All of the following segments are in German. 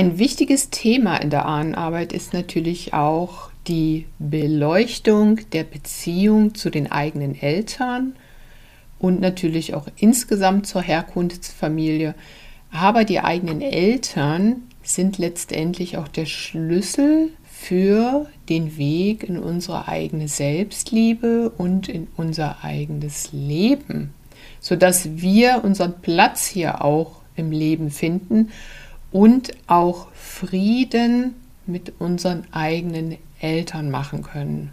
Ein wichtiges Thema in der Ahnenarbeit ist natürlich auch die Beleuchtung der Beziehung zu den eigenen Eltern und natürlich auch insgesamt zur Herkunftsfamilie. Aber die eigenen Eltern sind letztendlich auch der Schlüssel für den Weg in unsere eigene Selbstliebe und in unser eigenes Leben, sodass wir unseren Platz hier auch im Leben finden und auch Frieden mit unseren eigenen Eltern machen können.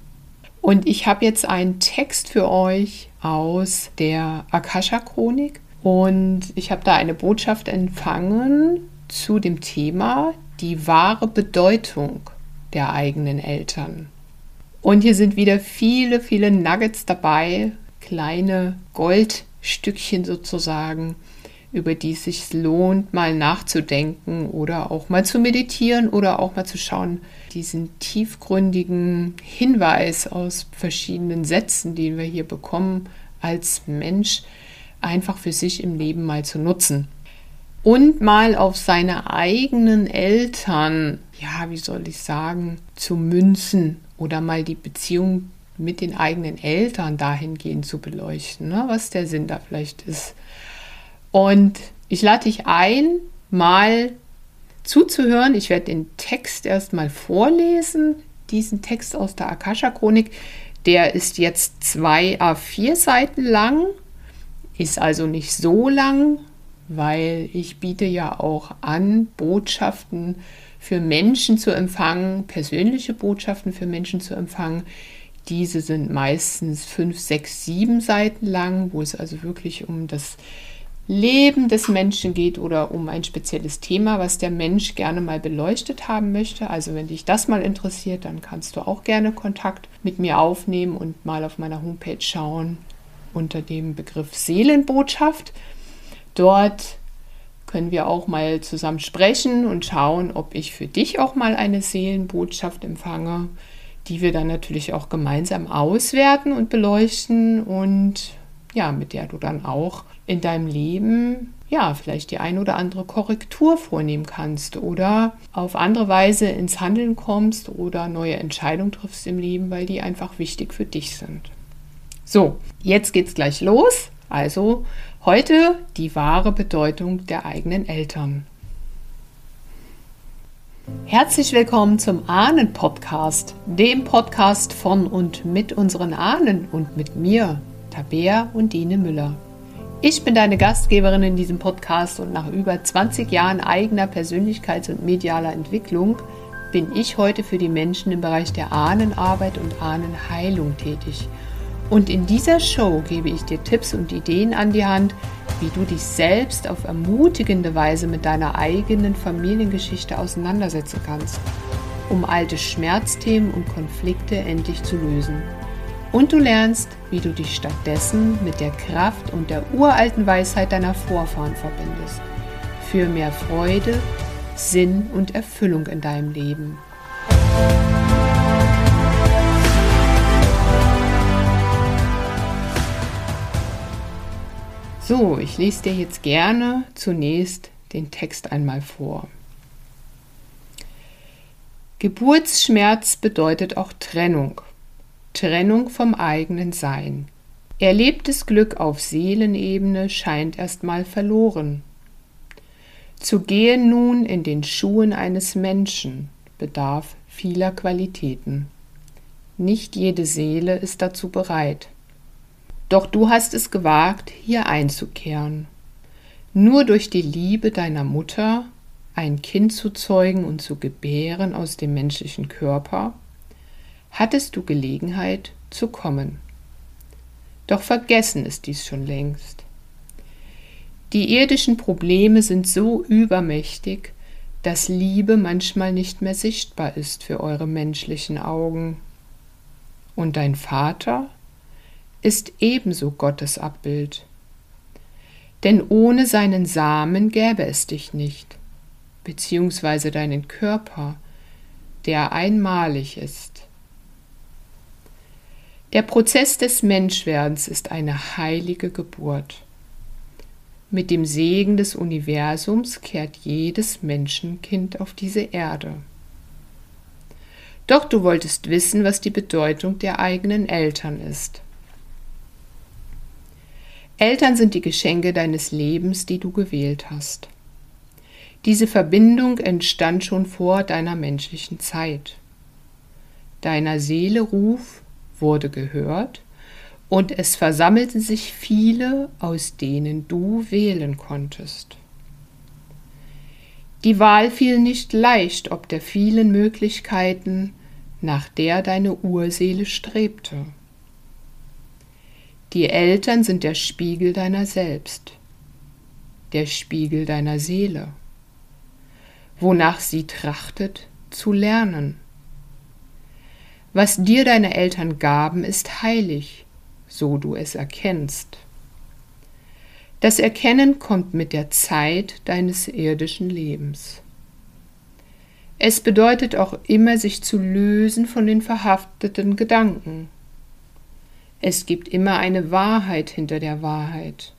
Und ich habe jetzt einen Text für euch aus der Akasha-Chronik und ich habe da eine Botschaft empfangen zu dem Thema die wahre Bedeutung der eigenen Eltern. Und hier sind wieder viele, viele Nuggets dabei, kleine Goldstückchen sozusagen, über die es sich lohnt, mal nachzudenken oder auch mal zu meditieren oder auch mal zu schauen, diesen tiefgründigen Hinweis aus verschiedenen Sätzen, den wir hier bekommen, als Mensch einfach für sich im Leben mal zu nutzen. Und mal auf seine eigenen Eltern, ja, wie soll ich sagen, zu münzen oder mal die Beziehung mit den eigenen Eltern dahingehend zu beleuchten, ne, was der Sinn da vielleicht ist. Und ich lade dich ein, mal zuzuhören. Ich werde den Text erstmal vorlesen, diesen Text aus der Akasha-Chronik. Der ist jetzt zwei A4 Seiten lang, ist also nicht so lang, weil ich biete ja auch an, Botschaften für Menschen zu empfangen, persönliche Botschaften für Menschen zu empfangen. Diese sind meistens fünf, sechs, sieben Seiten lang, wo es also wirklich um das Leben des Menschen geht oder um ein spezielles Thema, was der Mensch gerne mal beleuchtet haben möchte. Also wenn dich das mal interessiert, dann kannst du auch gerne Kontakt mit mir aufnehmen und mal auf meiner Homepage schauen unter dem Begriff Seelenbotschaft. Dort können wir auch mal zusammen sprechen und schauen, ob ich für dich auch mal eine Seelenbotschaft empfange, die wir dann natürlich auch gemeinsam auswerten und beleuchten und ja, mit der du dann auch in deinem Leben ja, vielleicht die ein oder andere Korrektur vornehmen kannst oder auf andere Weise ins Handeln kommst oder neue Entscheidungen triffst im Leben, weil die einfach wichtig für dich sind. So, jetzt geht's gleich los. Also heute die wahre Bedeutung der eigenen Eltern. Herzlich willkommen zum Ahnen-Podcast, dem Podcast von und mit unseren Ahnen und mit mir, Tabea und Dine Müller. Ich bin deine Gastgeberin in diesem Podcast und nach über 20 Jahren eigener Persönlichkeits- und medialer Entwicklung bin ich heute für die Menschen im Bereich der Ahnenarbeit und Ahnenheilung tätig. Und in dieser Show gebe ich dir Tipps und Ideen an die Hand, wie du dich selbst auf ermutigende Weise mit deiner eigenen Familiengeschichte auseinandersetzen kannst, um alte Schmerzthemen und Konflikte endlich zu lösen. Und du lernst, wie du dich stattdessen mit der Kraft und der uralten Weisheit deiner Vorfahren verbindest. Für mehr Freude, Sinn und Erfüllung in deinem Leben. So, ich lese dir jetzt gerne zunächst den Text einmal vor. Geburtsschmerz bedeutet auch Trennung. Trennung vom eigenen Sein. Erlebtes Glück auf Seelenebene scheint erstmal verloren. Zu gehen nun in den Schuhen eines Menschen bedarf vieler Qualitäten. Nicht jede Seele ist dazu bereit. Doch du hast es gewagt, hier einzukehren. Nur durch die Liebe deiner Mutter ein Kind zu zeugen und zu gebären aus dem menschlichen Körper hattest du Gelegenheit zu kommen. Doch vergessen ist dies schon längst. Die irdischen Probleme sind so übermächtig, dass Liebe manchmal nicht mehr sichtbar ist für eure menschlichen Augen. Und dein Vater ist ebenso Gottes Abbild. Denn ohne seinen Samen gäbe es dich nicht, beziehungsweise deinen Körper, der einmalig ist. Der Prozess des Menschwerdens ist eine heilige Geburt. Mit dem Segen des Universums kehrt jedes Menschenkind auf diese Erde. Doch du wolltest wissen, was die Bedeutung der eigenen Eltern ist. Eltern sind die Geschenke deines Lebens, die du gewählt hast. Diese Verbindung entstand schon vor deiner menschlichen Zeit. Deiner Seele Ruf wurde gehört und es versammelten sich viele, aus denen du wählen konntest. Die Wahl fiel nicht leicht ob der vielen Möglichkeiten, nach der deine Urseele strebte. Die Eltern sind der Spiegel deiner selbst, der Spiegel deiner Seele, wonach sie trachtet zu lernen. Was dir deine Eltern gaben, ist heilig, so du es erkennst. Das Erkennen kommt mit der Zeit deines irdischen Lebens. Es bedeutet auch immer, sich zu lösen von den verhafteten Gedanken. Es gibt immer eine Wahrheit hinter der Wahrheit,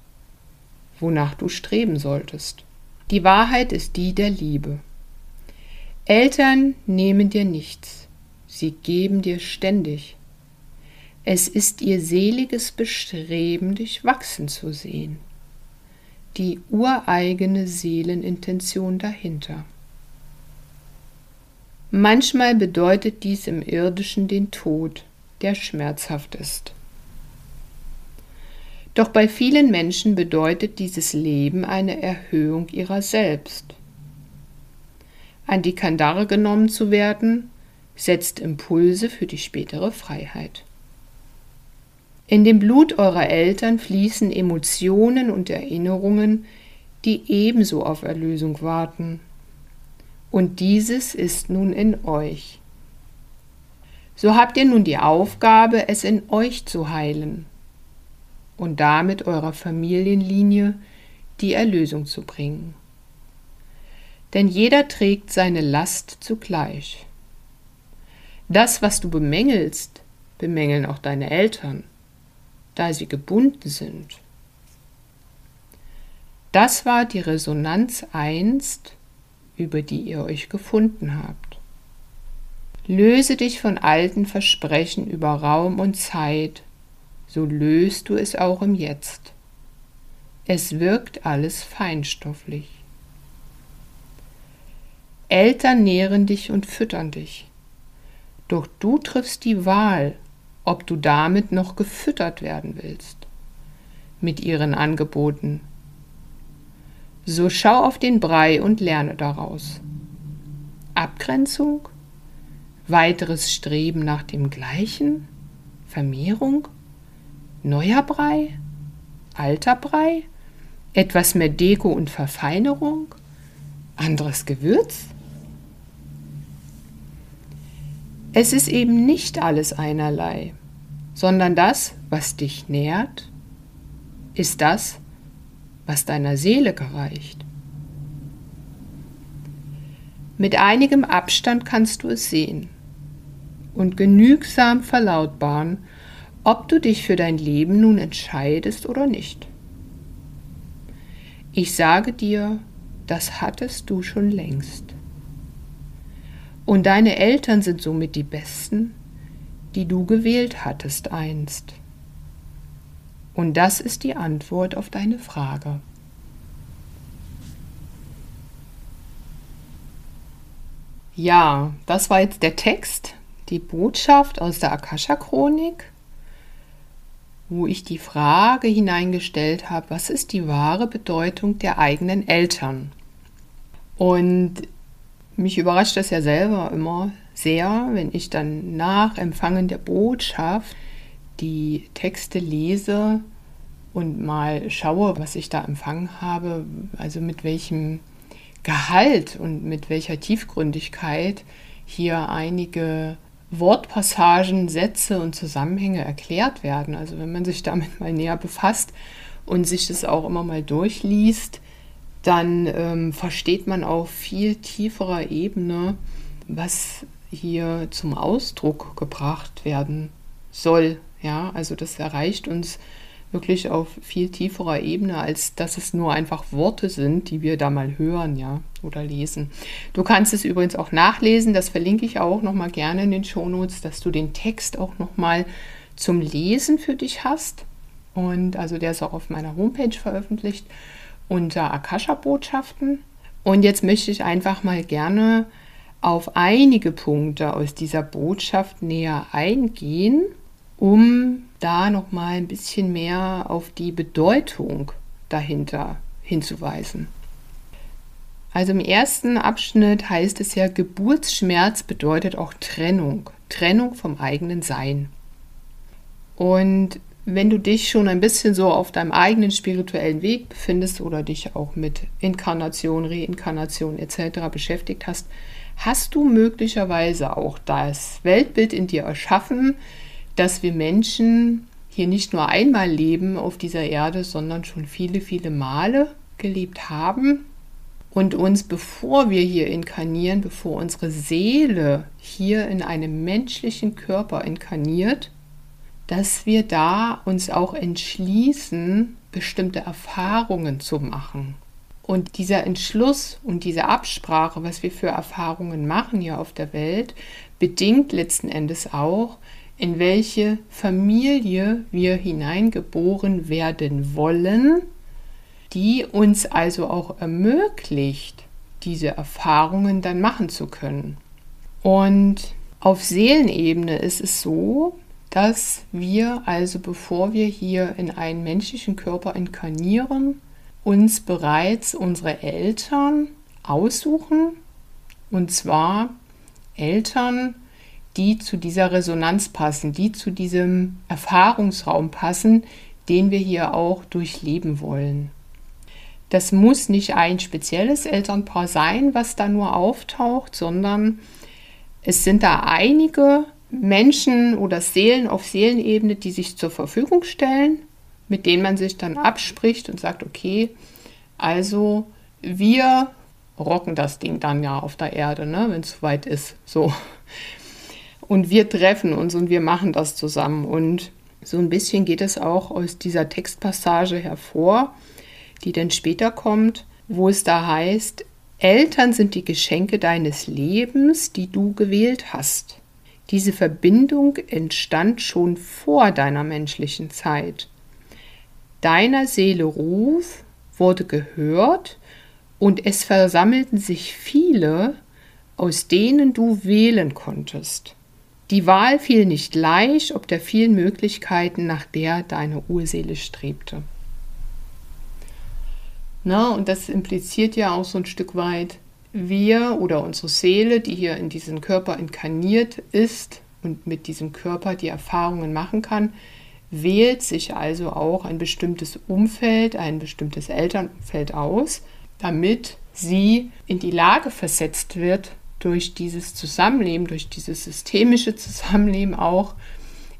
wonach du streben solltest. Die Wahrheit ist die der Liebe. Eltern nehmen dir nichts, sie geben dir ständig. Es ist ihr seliges Bestreben, dich wachsen zu sehen. Die ureigene Seelenintention dahinter. Manchmal bedeutet dies im irdischen den Tod, der schmerzhaft ist. Doch bei vielen Menschen bedeutet dieses Leben eine Erhöhung ihrer selbst. An die Kandare genommen zu werden, setzt Impulse für die spätere Freiheit. In dem Blut eurer Eltern fließen Emotionen und Erinnerungen, die ebenso auf Erlösung warten und dieses ist nun in euch. So habt ihr nun die Aufgabe, es in euch zu heilen und damit eurer Familienlinie die Erlösung zu bringen. Denn jeder trägt seine Last zugleich. Das, was du bemängelst, bemängeln auch deine Eltern, da sie gebunden sind. Das war die Resonanz einst über die ihr euch gefunden habt. Löse dich von alten Versprechen über Raum und Zeit, so löst du es auch im Jetzt. Es wirkt alles feinstofflich. Eltern nähren dich und füttern dich. Doch du triffst die Wahl, ob du damit noch gefüttert werden willst. Mit ihren Angeboten, so schau auf den Brei und lerne daraus. Abgrenzung? Weiteres Streben nach dem Gleichen? Vermehrung? Neuer Brei? Alter Brei? Etwas mehr Deko und Verfeinerung? Anderes Gewürz? Es ist eben nicht alles einerlei, sondern das, was dich nährt, ist das, was deiner Seele gereicht. Mit einigem Abstand kannst du es sehen und genügsam verlautbaren, ob du dich für dein Leben nun entscheidest oder nicht. Ich sage dir, das hattest du schon längst. Und deine Eltern sind somit die Besten, die du gewählt hattest einst. Und das ist die Antwort auf deine Frage. Ja, das war jetzt der Text, die Botschaft aus der Akasha-Chronik, wo ich die Frage hineingestellt habe, was ist die wahre Bedeutung der eigenen Eltern? Und mich überrascht das ja selber immer sehr, wenn ich dann nach Empfangen der Botschaft die Texte lese und mal schaue, was ich da empfangen habe, also mit welchem Gehalt und mit welcher Tiefgründigkeit hier einige Wortpassagen, Sätze und Zusammenhänge erklärt werden. Also wenn man sich damit mal näher befasst und sich das auch immer mal durchliest, dann ähm, versteht man auf viel tieferer Ebene, was hier zum Ausdruck gebracht werden soll. Ja, also das erreicht uns wirklich auf viel tieferer Ebene, als dass es nur einfach Worte sind, die wir da mal hören, ja, oder lesen. Du kannst es übrigens auch nachlesen, das verlinke ich auch noch mal gerne in den Shownotes, dass du den Text auch noch mal zum Lesen für dich hast. Und also der ist auch auf meiner Homepage veröffentlicht unter Akasha Botschaften. Und jetzt möchte ich einfach mal gerne auf einige Punkte aus dieser Botschaft näher eingehen, um da noch mal ein bisschen mehr auf die Bedeutung dahinter hinzuweisen. Also im ersten Abschnitt heißt es ja, Geburtsschmerz bedeutet auch Trennung, Trennung vom eigenen Sein. Und wenn du dich schon ein bisschen so auf deinem eigenen spirituellen Weg befindest oder dich auch mit Inkarnation, Reinkarnation etc. beschäftigt hast, hast du möglicherweise auch das Weltbild in dir erschaffen, dass wir Menschen hier nicht nur einmal leben auf dieser Erde, sondern schon viele, viele Male gelebt haben und uns, bevor wir hier inkarnieren, bevor unsere Seele hier in einem menschlichen Körper inkarniert, dass wir da uns auch entschließen, bestimmte Erfahrungen zu machen. Und dieser Entschluss und diese Absprache, was wir für Erfahrungen machen hier auf der Welt, bedingt letzten Endes auch, in welche Familie wir hineingeboren werden wollen, die uns also auch ermöglicht, diese Erfahrungen dann machen zu können. Und auf Seelenebene ist es so, dass wir also, bevor wir hier in einen menschlichen Körper inkarnieren, uns bereits unsere Eltern aussuchen. Und zwar Eltern, die zu dieser Resonanz passen, die zu diesem Erfahrungsraum passen, den wir hier auch durchleben wollen. Das muss nicht ein spezielles Elternpaar sein, was da nur auftaucht, sondern es sind da einige Menschen oder Seelen auf Seelenebene, die sich zur Verfügung stellen, mit denen man sich dann abspricht und sagt, okay, also wir rocken das Ding dann ja auf der Erde, ne, wenn es soweit ist. So. Und wir treffen uns und wir machen das zusammen. Und so ein bisschen geht es auch aus dieser Textpassage hervor, die dann später kommt, wo es da heißt, Eltern sind die Geschenke deines Lebens, die du gewählt hast. Diese Verbindung entstand schon vor deiner menschlichen Zeit. Deiner Seele Ruf wurde gehört und es versammelten sich viele, aus denen du wählen konntest. Die Wahl fiel nicht leicht, ob der vielen Möglichkeiten, nach der deine Urseele strebte. Na, und das impliziert ja auch so ein Stück weit, wir oder unsere Seele, die hier in diesen Körper inkarniert ist und mit diesem Körper die Erfahrungen machen kann, wählt sich also auch ein bestimmtes Umfeld, ein bestimmtes Elternumfeld aus, damit sie in die Lage versetzt wird, durch dieses Zusammenleben, durch dieses systemische Zusammenleben auch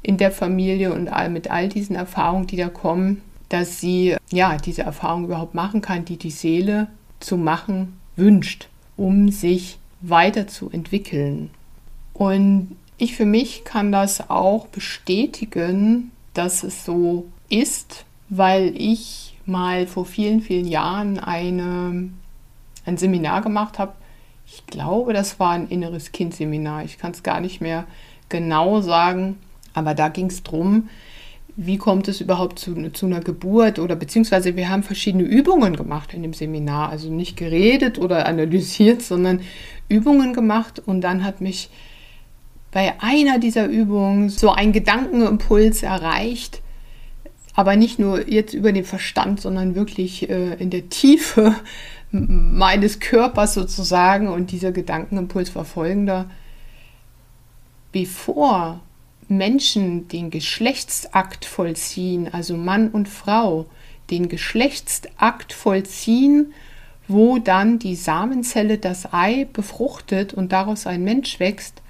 in der Familie und mit all diesen Erfahrungen, die da kommen, dass sie ja diese Erfahrung überhaupt machen kann, die die Seele zu machen wünscht, um sich weiterzuentwickeln. Und ich für mich kann das auch bestätigen, dass es so ist, weil ich mal vor vielen, vielen Jahren eine, ein Seminar gemacht habe ich glaube, das war ein inneres Kind-Seminar. Ich kann es gar nicht mehr genau sagen, aber da ging es darum, wie kommt es überhaupt zu, zu, einer Geburt oder beziehungsweise wir haben verschiedene Übungen gemacht in dem Seminar. Also nicht geredet oder analysiert, sondern Übungen gemacht und dann hat mich bei einer dieser Übungen so ein Gedankenimpuls erreicht, aber nicht nur jetzt über den Verstand, sondern wirklich äh, in der Tiefe meines Körpers sozusagen und dieser Gedankenimpuls war folgender. Bevor Menschen den Geschlechtsakt vollziehen, also Mann und Frau, den Geschlechtsakt vollziehen, wo dann die Samenzelle das Ei befruchtet und daraus ein Mensch wächst,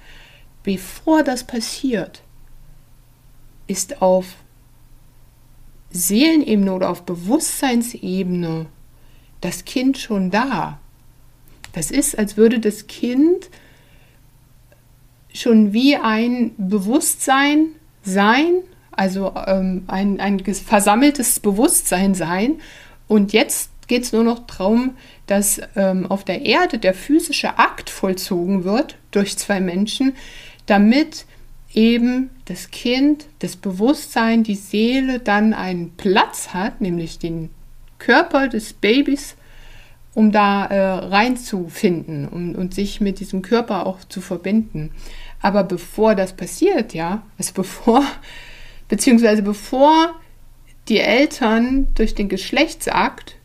bevor das passiert, ist auf Seelenebene oder auf Bewusstseinsebene das Kind schon da. Das ist, als würde das Kind schon wie ein Bewusstsein sein, also ähm, ein, ein versammeltes Bewusstsein sein. Und jetzt geht es nur noch darum, dass ähm, auf der Erde der physische Akt vollzogen wird durch zwei Menschen, damit eben das Kind, das Bewusstsein, die Seele dann einen Platz hat, nämlich den Körper des Babys, um da äh, reinzufinden und, und sich mit diesem Körper auch zu verbinden. Aber bevor das passiert, ja, also bevor, beziehungsweise bevor die Eltern durch den Geschlechtsakt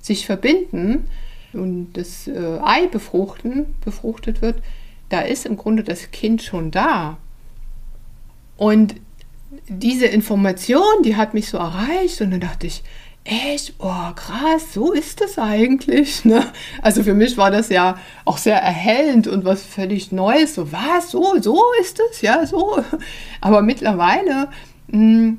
sich verbinden und das äh, Ei befruchten, befruchtet wird, da ist im Grunde das Kind schon da. Und diese Information, die hat mich so erreicht und dann dachte ich, echt, oh krass, so ist das eigentlich. Ne? Also für mich war das ja auch sehr erhellend und was völlig Neues. So, was, so, so ist es, ja, so. Aber mittlerweile, mh, hm,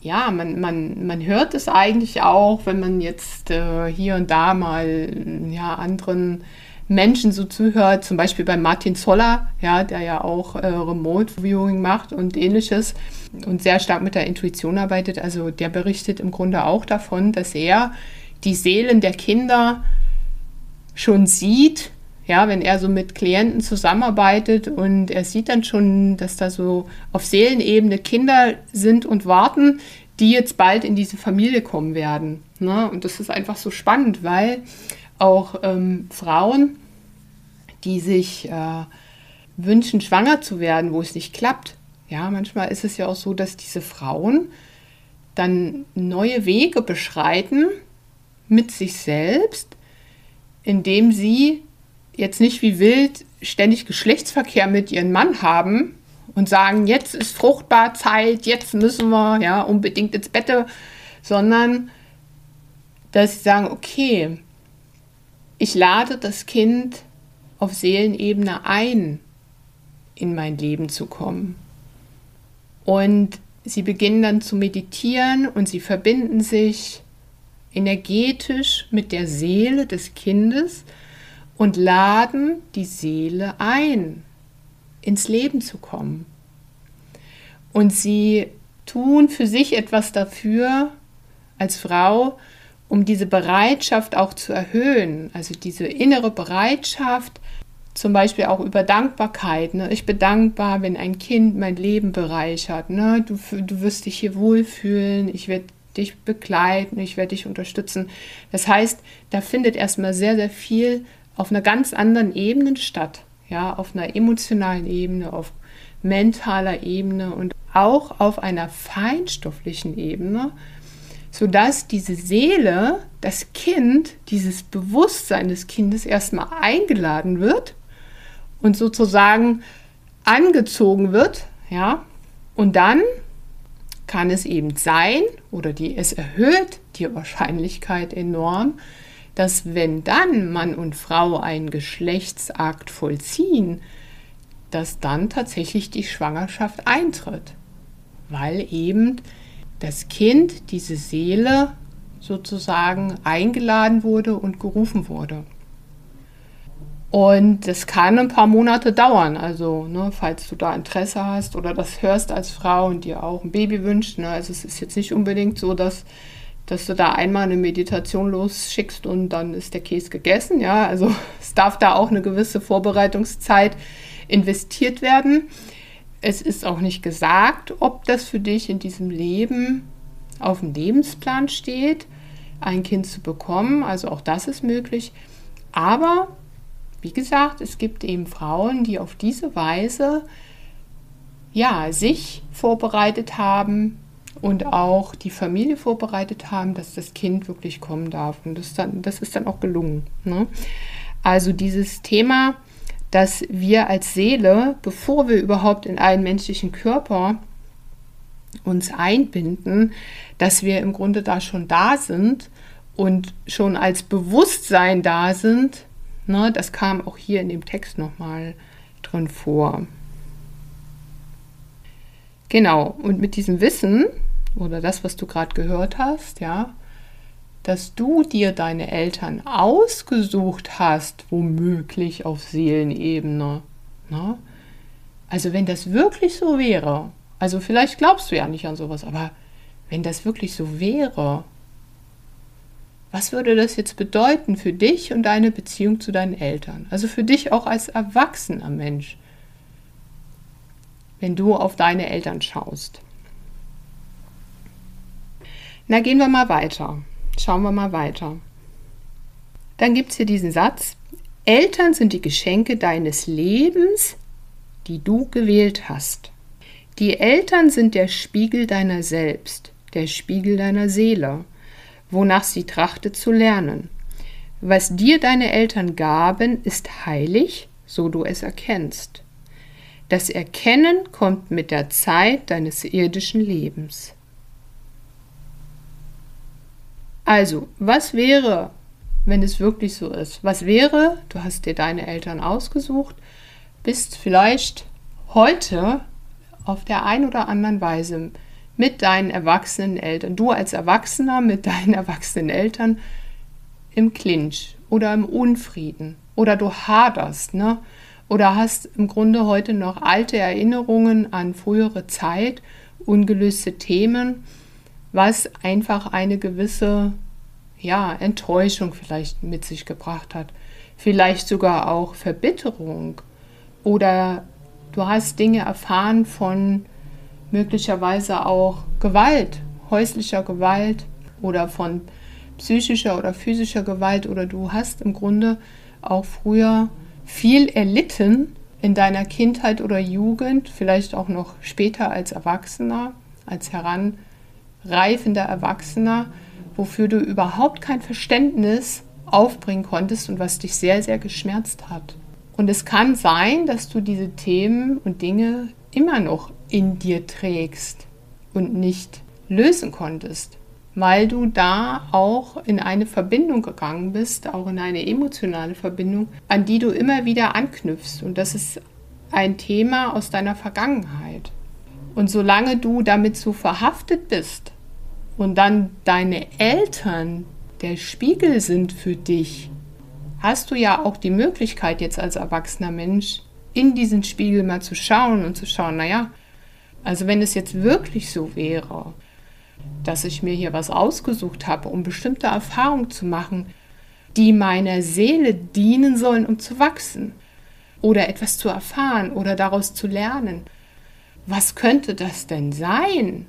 ja, man, man, man hört es eigentlich auch, wenn man jetzt äh, hier und da mal ja, anderen Menschen so zuhört, zum Beispiel bei Martin Zoller, ja, der ja auch äh, Remote Viewing macht und ähnliches und sehr stark mit der Intuition arbeitet. Also der berichtet im Grunde auch davon, dass er die Seelen der Kinder schon sieht, ja, wenn er so mit Klienten zusammenarbeitet und er sieht dann schon, dass da so auf Seelenebene Kinder sind und warten, die jetzt bald in diese Familie kommen werden. Ne? Und das ist einfach so spannend, weil auch ähm, Frauen, die sich äh, wünschen, schwanger zu werden, wo es nicht klappt, ja, manchmal ist es ja auch so, dass diese Frauen dann neue Wege beschreiten mit sich selbst, indem sie jetzt nicht wie wild ständig Geschlechtsverkehr mit ihrem Mann haben und sagen, jetzt ist fruchtbar Zeit, jetzt müssen wir ja unbedingt ins Bett, sondern dass sie sagen, okay, ich lade das Kind auf Seelenebene ein, in mein Leben zu kommen. Und sie beginnen dann zu meditieren und sie verbinden sich energetisch mit der Seele des Kindes und laden die Seele ein, ins Leben zu kommen. Und sie tun für sich etwas dafür als Frau, um diese Bereitschaft auch zu erhöhen, also diese innere Bereitschaft, zum Beispiel auch über Dankbarkeit. Ne? Ich bin dankbar, wenn ein Kind mein Leben bereichert. Ne? Du, du wirst dich hier wohlfühlen, ich werde dich begleiten, ich werde dich unterstützen. Das heißt, da findet erstmal sehr, sehr viel auf einer ganz anderen Ebene statt. Ja, auf einer emotionalen Ebene, auf mentaler Ebene und auch auf einer feinstofflichen Ebene, sodass diese Seele, das Kind, dieses Bewusstsein des Kindes erstmal eingeladen wird und sozusagen angezogen wird, ja, und dann kann es eben sein, oder die, es erhöht die Wahrscheinlichkeit enorm, dass wenn dann Mann und Frau einen Geschlechtsakt vollziehen, dass dann tatsächlich die Schwangerschaft eintritt, weil eben das Kind, diese Seele sozusagen eingeladen wurde und gerufen wurde. Und das kann ein paar Monate dauern. Also, ne, falls du da Interesse hast oder das hörst als Frau und dir auch ein Baby wünscht. Ne, also, es ist jetzt nicht unbedingt so, dass dass du da einmal eine Meditation losschickst und dann ist der Käse gegessen. Ja, also es darf da auch eine gewisse Vorbereitungszeit investiert werden. Es ist auch nicht gesagt, ob das für dich in diesem Leben auf dem Lebensplan steht, ein Kind zu bekommen. Also auch das ist möglich. Aber wie gesagt, es gibt eben Frauen, die auf diese Weise ja, sich vorbereitet haben, und auch die Familie vorbereitet haben, dass das Kind wirklich kommen darf. Und das, dann, das ist dann auch gelungen. Ne? Also dieses Thema, dass wir als Seele, bevor wir überhaupt in einen menschlichen Körper uns einbinden, dass wir im Grunde da schon da sind und schon als Bewusstsein da sind, ne, das kam auch hier in dem Text nochmal drin vor. Genau, und mit diesem Wissen oder das, was du gerade gehört hast, ja, dass du dir deine Eltern ausgesucht hast, womöglich auf Seelenebene. Ne? Also wenn das wirklich so wäre, Also vielleicht glaubst du ja nicht an sowas, aber wenn das wirklich so wäre, was würde das jetzt bedeuten für dich und deine Beziehung zu deinen Eltern? Also für dich auch als erwachsener Mensch, wenn du auf deine Eltern schaust. Na, gehen wir mal weiter. Schauen wir mal weiter. Dann gibt es hier diesen Satz, Eltern sind die Geschenke deines Lebens, die du gewählt hast. Die Eltern sind der Spiegel deiner selbst, der Spiegel deiner Seele, wonach sie trachtet zu lernen. Was dir deine Eltern gaben, ist heilig, so du es erkennst. Das Erkennen kommt mit der Zeit deines irdischen Lebens. Also, was wäre, wenn es wirklich so ist? Was wäre, du hast dir deine Eltern ausgesucht, bist vielleicht heute auf der einen oder anderen Weise mit deinen erwachsenen Eltern, du als Erwachsener mit deinen erwachsenen Eltern im Clinch oder im Unfrieden oder du haderst, ne? Oder hast im Grunde heute noch alte Erinnerungen an frühere Zeit, ungelöste Themen was einfach eine gewisse ja, Enttäuschung vielleicht mit sich gebracht hat. Vielleicht sogar auch Verbitterung. Oder du hast Dinge erfahren von möglicherweise auch Gewalt, häuslicher Gewalt oder von psychischer oder physischer Gewalt. Oder du hast im Grunde auch früher viel erlitten in deiner Kindheit oder Jugend, vielleicht auch noch später als Erwachsener, als Heran reifender Erwachsener, wofür du überhaupt kein Verständnis aufbringen konntest und was dich sehr, sehr geschmerzt hat. Und es kann sein, dass du diese Themen und Dinge immer noch in dir trägst und nicht lösen konntest, weil du da auch in eine Verbindung gegangen bist, auch in eine emotionale Verbindung, an die du immer wieder anknüpfst. Und das ist ein Thema aus deiner Vergangenheit. Und solange du damit so verhaftet bist und dann deine Eltern der Spiegel sind für dich, hast du ja auch die Möglichkeit jetzt als erwachsener Mensch in diesen Spiegel mal zu schauen und zu schauen, naja, also wenn es jetzt wirklich so wäre, dass ich mir hier was ausgesucht habe, um bestimmte Erfahrungen zu machen, die meiner Seele dienen sollen, um zu wachsen oder etwas zu erfahren oder daraus zu lernen, was könnte das denn sein?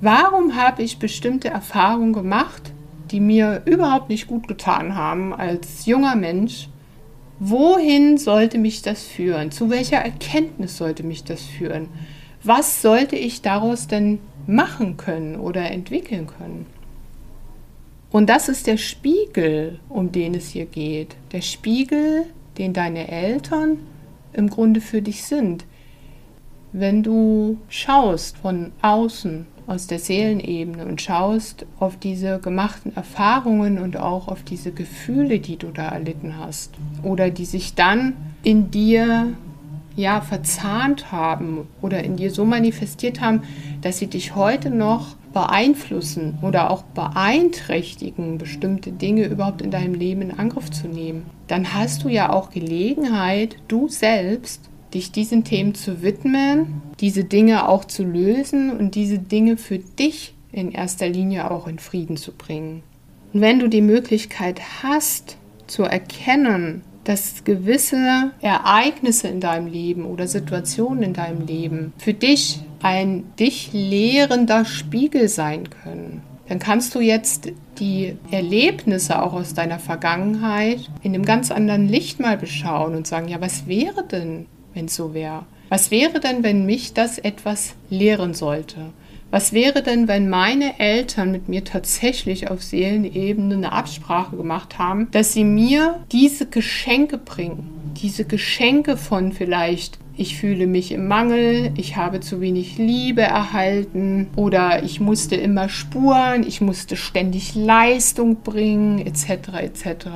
Warum habe ich bestimmte Erfahrungen gemacht, die mir überhaupt nicht gut getan haben als junger Mensch? Wohin sollte mich das führen? Zu welcher Erkenntnis sollte mich das führen? Was sollte ich daraus denn machen können oder entwickeln können? Und das ist der Spiegel, um den es hier geht. Der Spiegel, den deine Eltern im Grunde für dich sind. Wenn du schaust von außen aus der Seelenebene und schaust auf diese gemachten Erfahrungen und auch auf diese Gefühle, die du da erlitten hast oder die sich dann in dir ja verzahnt haben oder in dir so manifestiert haben, dass sie dich heute noch beeinflussen oder auch beeinträchtigen, bestimmte Dinge überhaupt in deinem Leben in Angriff zu nehmen, dann hast du ja auch Gelegenheit, du selbst dich diesen Themen zu widmen, diese Dinge auch zu lösen und diese Dinge für dich in erster Linie auch in Frieden zu bringen. Und wenn du die Möglichkeit hast zu erkennen, dass gewisse Ereignisse in deinem Leben oder Situationen in deinem Leben für dich ein dich lehrender Spiegel sein können, dann kannst du jetzt die Erlebnisse auch aus deiner Vergangenheit in einem ganz anderen Licht mal beschauen und sagen, ja, was wäre denn, wenn es so wäre? Was wäre denn, wenn mich das etwas lehren sollte? Was wäre denn, wenn meine Eltern mit mir tatsächlich auf Seelenebene eine Absprache gemacht haben, dass sie mir diese Geschenke bringen? Diese Geschenke von vielleicht, ich fühle mich im Mangel, ich habe zu wenig Liebe erhalten oder ich musste immer spuren, ich musste ständig Leistung bringen, etc. etc.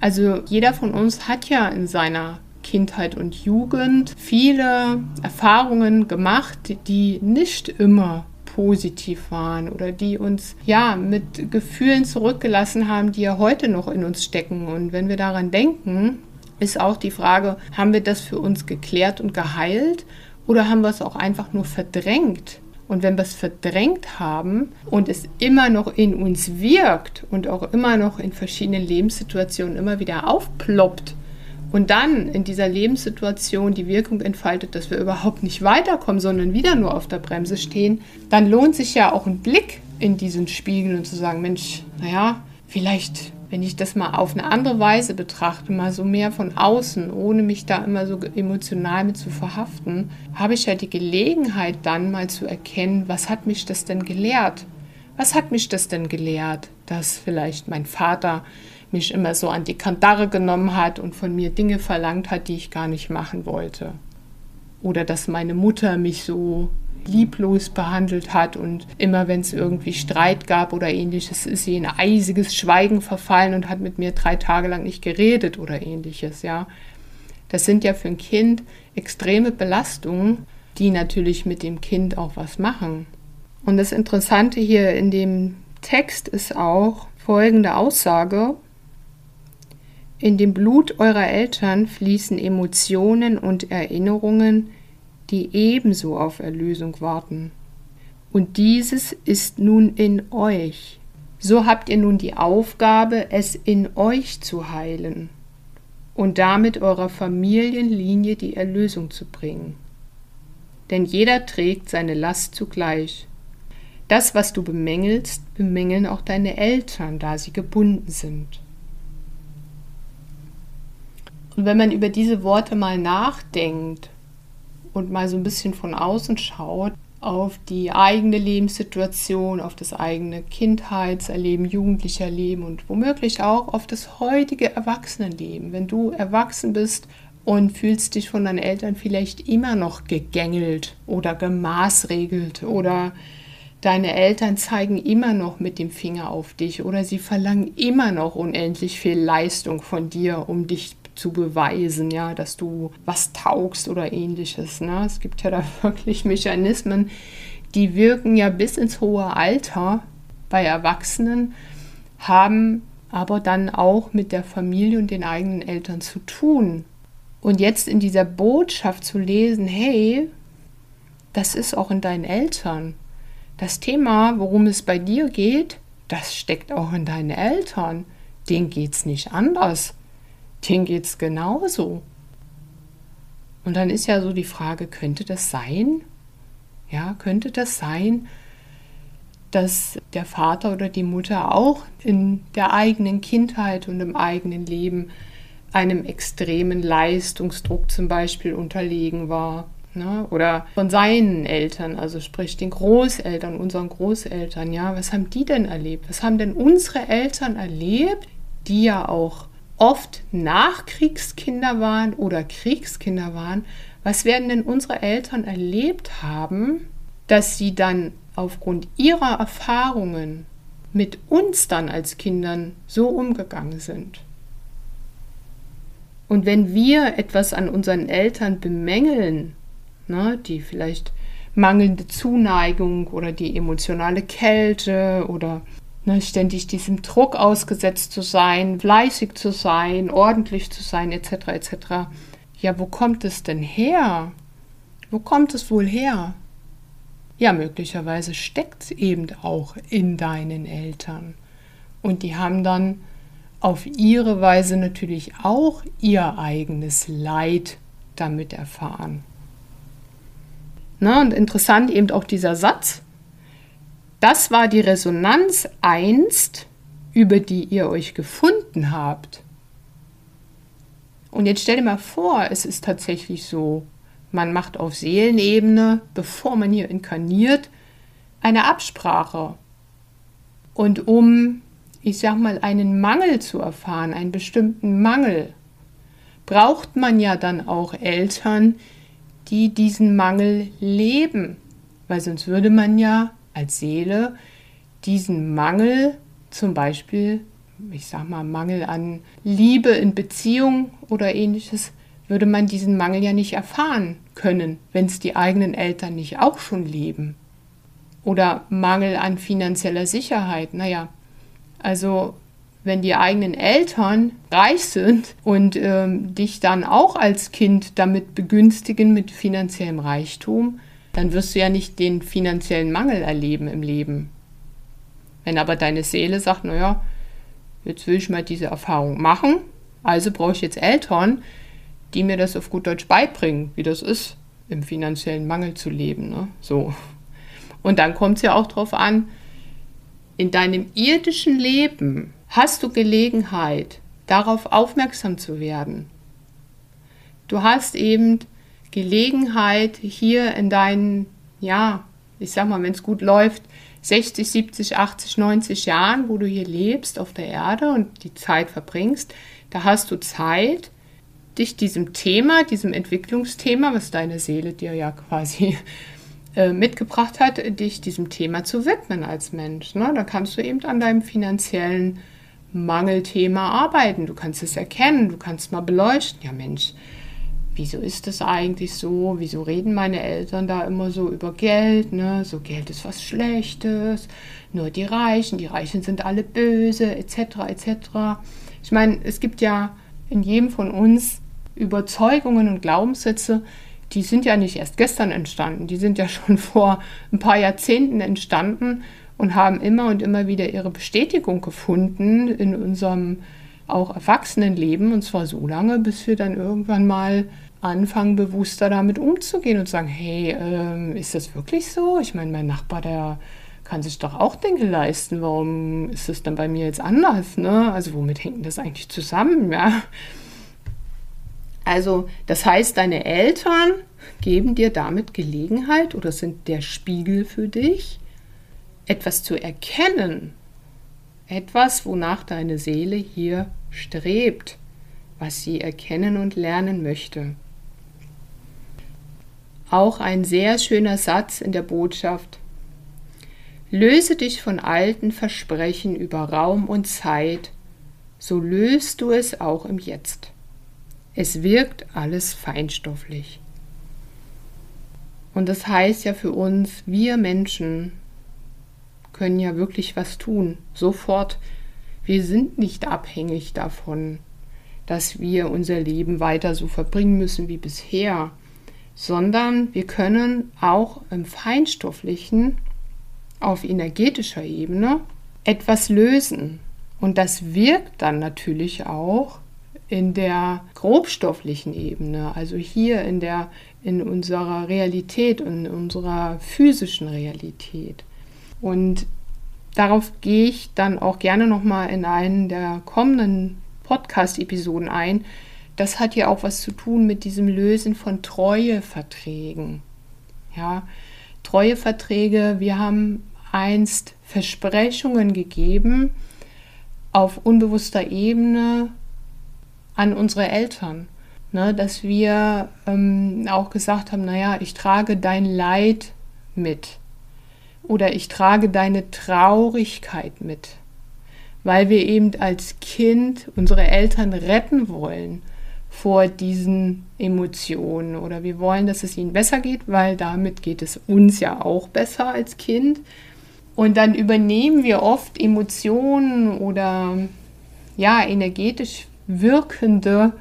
Also jeder von uns hat ja in seiner Kindheit und Jugend viele Erfahrungen gemacht, die nicht immer positiv waren oder die uns ja mit Gefühlen zurückgelassen haben, die ja heute noch in uns stecken. Und wenn wir daran denken, ist auch die Frage, haben wir das für uns geklärt und geheilt Oder haben wir es auch einfach nur verdrängt? Und wenn wir es verdrängt haben und es immer noch in uns wirkt und auch immer noch in verschiedenen Lebenssituationen immer wieder aufploppt und dann in dieser Lebenssituation die Wirkung entfaltet, dass wir überhaupt nicht weiterkommen, sondern wieder nur auf der Bremse stehen, dann lohnt sich ja auch ein Blick in diesen Spiegel und zu sagen, Mensch, naja, vielleicht wenn ich das mal auf eine andere Weise betrachte, mal so mehr von außen, ohne mich da immer so emotional mit zu verhaften, habe ich ja die Gelegenheit dann mal zu erkennen, was hat mich das denn gelehrt? Was hat mich das denn gelehrt, dass vielleicht mein Vater mich immer so an die Kandare genommen hat und von mir Dinge verlangt hat, die ich gar nicht machen wollte? Oder dass meine Mutter mich so lieblos behandelt hat und immer wenn es irgendwie Streit gab oder ähnliches, ist sie in eisiges Schweigen verfallen und hat mit mir drei Tage lang nicht geredet oder ähnliches, ja. Das sind ja für ein Kind extreme Belastungen, die natürlich mit dem Kind auch was machen. Und das Interessante hier in dem Text ist auch folgende Aussage. In dem Blut eurer Eltern fließen Emotionen und Erinnerungen, die ebenso auf Erlösung warten. Und dieses ist nun in euch. So habt ihr nun die Aufgabe, es in euch zu heilen und damit eurer Familienlinie die Erlösung zu bringen. Denn jeder trägt seine Last zugleich. Das, was du bemängelst, bemängeln auch deine Eltern, da sie gebunden sind. Und wenn man über diese Worte mal nachdenkt und mal so ein bisschen von außen schaut auf die eigene Lebenssituation, auf das eigene Kindheitserleben, Jugendlicherleben und womöglich auch auf das heutige Erwachsenenleben. Wenn du erwachsen bist und fühlst dich von deinen Eltern vielleicht immer noch gegängelt oder gemaßregelt oder deine Eltern zeigen immer noch mit dem Finger auf dich oder sie verlangen immer noch unendlich viel Leistung von dir, um dich zu beweisen, ja, dass du was taugst oder ähnliches. Ne? Es gibt ja da wirklich Mechanismen, die wirken ja bis ins hohe Alter bei Erwachsenen, haben aber dann auch mit der Familie und den eigenen Eltern zu tun. Und jetzt in dieser Botschaft zu lesen, hey, das ist auch in deinen Eltern. Das Thema, worum es bei dir geht, das steckt auch in deinen Eltern. Geht es nicht anders denen geht es genauso. Und dann ist ja so die Frage, könnte das sein? Ja, könnte das sein, dass der Vater oder die Mutter auch in der eigenen Kindheit und im eigenen Leben einem extremen Leistungsdruck zum Beispiel unterlegen war? Ne? Oder von seinen Eltern, also sprich den Großeltern, unseren Großeltern, ja, was haben die denn erlebt? Was haben denn unsere Eltern erlebt, die ja auch oft Nachkriegskinder waren oder Kriegskinder waren, was werden denn unsere Eltern erlebt haben, dass sie dann aufgrund ihrer Erfahrungen mit uns dann als Kindern so umgegangen sind? Und wenn wir etwas an unseren Eltern bemängeln, ne, die vielleicht mangelnde Zuneigung oder die emotionale Kälte oder Ne, ständig diesem Druck ausgesetzt zu sein, fleißig zu sein, ordentlich zu sein, etc. etc. Ja, wo kommt es denn her? Wo kommt es wohl her? Ja, möglicherweise steckt es eben auch in deinen Eltern. Und die haben dann auf ihre Weise natürlich auch ihr eigenes Leid damit erfahren. Na, und interessant eben auch dieser Satz, das war die Resonanz einst, über die ihr euch gefunden habt. Und jetzt stell dir mal vor, es ist tatsächlich so, man macht auf Seelenebene, bevor man hier inkarniert, eine Absprache. Und um, ich sag mal, einen Mangel zu erfahren, einen bestimmten Mangel, braucht man ja dann auch Eltern, die diesen Mangel leben. Weil sonst würde man ja als Seele diesen Mangel, zum Beispiel, ich sag mal, Mangel an Liebe in Beziehung oder ähnliches, würde man diesen Mangel ja nicht erfahren können, wenn es die eigenen Eltern nicht auch schon leben. Oder Mangel an finanzieller Sicherheit. Naja, also wenn die eigenen Eltern reich sind und ähm, dich dann auch als Kind damit begünstigen mit finanziellem Reichtum, dann wirst du ja nicht den finanziellen Mangel erleben im Leben. Wenn aber deine Seele sagt, naja, jetzt will ich mal diese Erfahrung machen, also brauche ich jetzt Eltern, die mir das auf gut Deutsch beibringen, wie das ist, im finanziellen Mangel zu leben. Ne? So. Und dann kommt es ja auch darauf an, in deinem irdischen Leben hast du Gelegenheit, darauf aufmerksam zu werden. Du hast eben Gelegenheit, hier in deinen, ja, ich sag mal, wenn es gut läuft, 60, 70, 80, 90 Jahren, wo du hier lebst auf der Erde und die Zeit verbringst, da hast du Zeit, dich diesem Thema, diesem Entwicklungsthema, was deine Seele dir ja quasi äh, mitgebracht hat, dich diesem Thema zu widmen als Mensch. Ne? Da kannst du eben an deinem finanziellen Mangelthema arbeiten. Du kannst es erkennen, du kannst mal beleuchten. Ja, Mensch, wieso ist das eigentlich so? Wieso reden meine Eltern da immer so über Geld? Ne? So Geld ist was Schlechtes, nur die Reichen, die Reichen sind alle böse, etc. etc. Ich meine, es gibt ja in jedem von uns Überzeugungen und Glaubenssätze, die sind ja nicht erst gestern entstanden, die sind ja schon vor ein paar Jahrzehnten entstanden und haben immer und immer wieder ihre Bestätigung gefunden in unserem auch Erwachsenenleben und zwar so lange, bis wir dann irgendwann mal anfangen, bewusster damit umzugehen und sagen, hey, ähm, ist das wirklich so? Ich meine, mein Nachbar, der kann sich doch auch Dinge leisten. Warum ist das dann bei mir jetzt anders? Ne? Also womit hängt das eigentlich zusammen? Ja? Also das heißt, deine Eltern geben dir damit Gelegenheit oder sind der Spiegel für dich, etwas zu erkennen, etwas, wonach deine Seele hier strebt, was sie erkennen und lernen möchte. Auch ein sehr schöner Satz in der Botschaft. Löse dich von alten Versprechen über Raum und Zeit, so löst du es auch im Jetzt. Es wirkt alles feinstofflich. Und das heißt ja für uns, wir Menschen können ja wirklich was tun, sofort. Wir sind nicht abhängig davon, dass wir unser Leben weiter so verbringen müssen wie bisher, sondern wir können auch im feinstofflichen, auf energetischer Ebene etwas lösen. Und das wirkt dann natürlich auch in der grobstofflichen Ebene, also hier in der in unserer Realität in unserer physischen Realität. Und darauf gehe ich dann auch gerne noch mal in einen der kommenden Podcast Episoden ein. Das hat ja auch was zu tun mit diesem Lösen von Treueverträgen. Ja, Treueverträge, wir haben einst Versprechungen gegeben auf unbewusster Ebene an unsere Eltern. Ne, dass wir ähm, auch gesagt haben, naja, ich trage dein Leid mit oder ich trage deine Traurigkeit mit, weil wir eben als Kind unsere Eltern retten wollen vor diesen Emotionen. Oder wir wollen, dass es ihnen besser geht, weil damit geht es uns ja auch besser als Kind. Und dann übernehmen wir oft Emotionen oder ja, energetisch wirkende,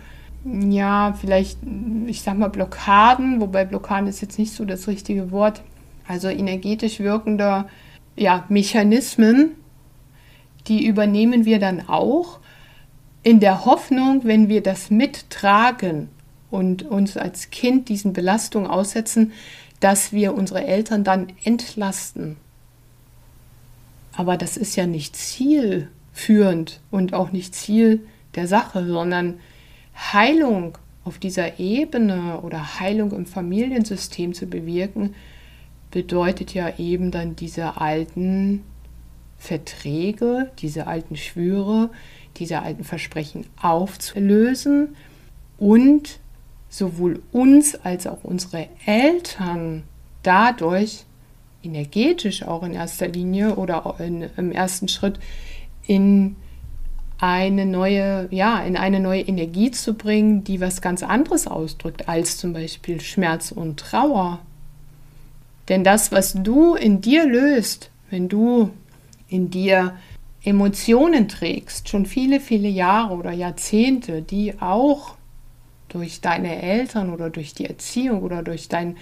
ja, vielleicht, ich sag mal, Blockaden, wobei Blockaden ist jetzt nicht so das richtige Wort, also energetisch wirkende ja, Mechanismen, die übernehmen wir dann auch in der Hoffnung, wenn wir das mittragen und uns als Kind diesen Belastungen aussetzen, dass wir unsere Eltern dann entlasten. Aber das ist ja nicht zielführend und auch nicht Ziel der Sache, sondern Heilung auf dieser Ebene oder Heilung im Familiensystem zu bewirken, bedeutet ja eben dann diese alten Verträge, diese alten Schwüre, diese alten Versprechen aufzulösen und sowohl uns als auch unsere Eltern dadurch energetisch auch in erster Linie oder in, im ersten Schritt in eine neue, ja, in eine neue Energie zu bringen, die was ganz anderes ausdrückt als zum Beispiel Schmerz und Trauer. Denn das, was du in dir löst, wenn du in dir Emotionen trägst, schon viele, viele Jahre oder Jahrzehnte, die auch durch deine Eltern oder durch die Erziehung oder durch dein,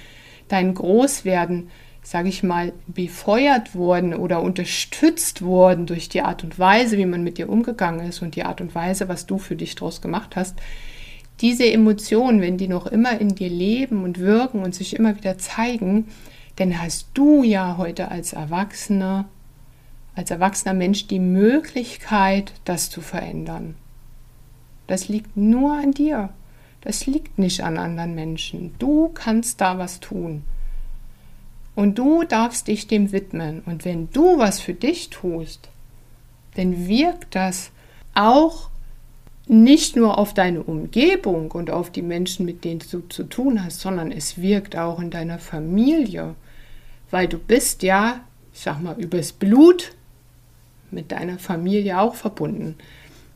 dein Großwerden, sage ich mal, befeuert wurden oder unterstützt wurden durch die Art und Weise, wie man mit dir umgegangen ist und die Art und Weise, was du für dich daraus gemacht hast, diese Emotionen, wenn die noch immer in dir leben und wirken und sich immer wieder zeigen, dann hast du ja heute als Erwachsener, als erwachsener Mensch die Möglichkeit, das zu verändern. Das liegt nur an dir. Das liegt nicht an anderen Menschen. Du kannst da was tun. Und du darfst dich dem widmen. Und wenn du was für dich tust, dann wirkt das auch nicht nur auf deine Umgebung und auf die Menschen, mit denen du zu tun hast, sondern es wirkt auch in deiner Familie. Weil du bist ja, ich sag mal, übers Blut mit deiner Familie auch verbunden.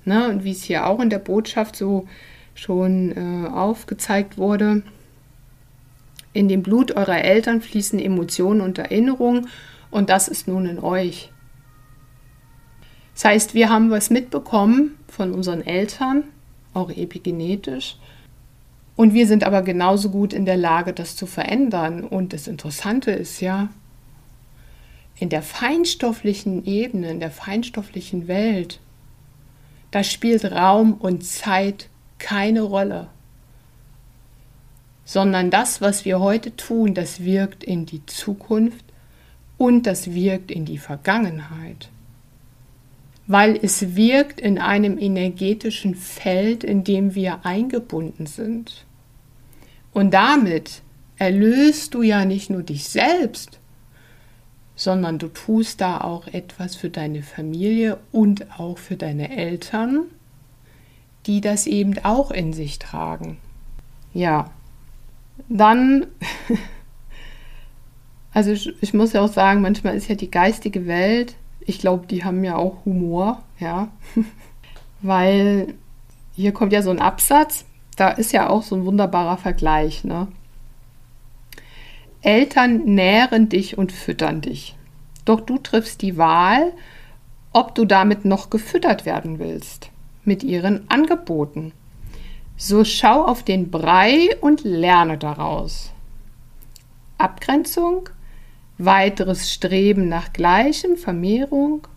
Ne? Und wie es hier auch in der Botschaft so schon äh, aufgezeigt wurde. In dem Blut eurer Eltern fließen Emotionen und Erinnerungen und das ist nun in euch. Das heißt, wir haben was mitbekommen von unseren Eltern, auch epigenetisch. Und wir sind aber genauso gut in der Lage, das zu verändern. Und das Interessante ist ja, in der feinstofflichen Ebene, in der feinstofflichen Welt, da spielt Raum und Zeit keine Rolle, sondern das, was wir heute tun, das wirkt in die Zukunft und das wirkt in die Vergangenheit, weil es wirkt in einem energetischen Feld, in dem wir eingebunden sind. Und damit erlöst du ja nicht nur dich selbst, sondern du tust da auch etwas für deine Familie und auch für deine Eltern die das eben auch in sich tragen. Ja, dann, also ich, ich muss ja auch sagen, manchmal ist ja die geistige Welt, ich glaube, die haben ja auch Humor, ja, weil hier kommt ja so ein Absatz, da ist ja auch so ein wunderbarer Vergleich, ne? Eltern nähren dich und füttern dich. Doch du triffst die Wahl, ob du damit noch gefüttert werden willst mit ihren Angeboten. So schau auf den Brei und lerne daraus. Abgrenzung, weiteres Streben nach Gleichem, Vermehrung,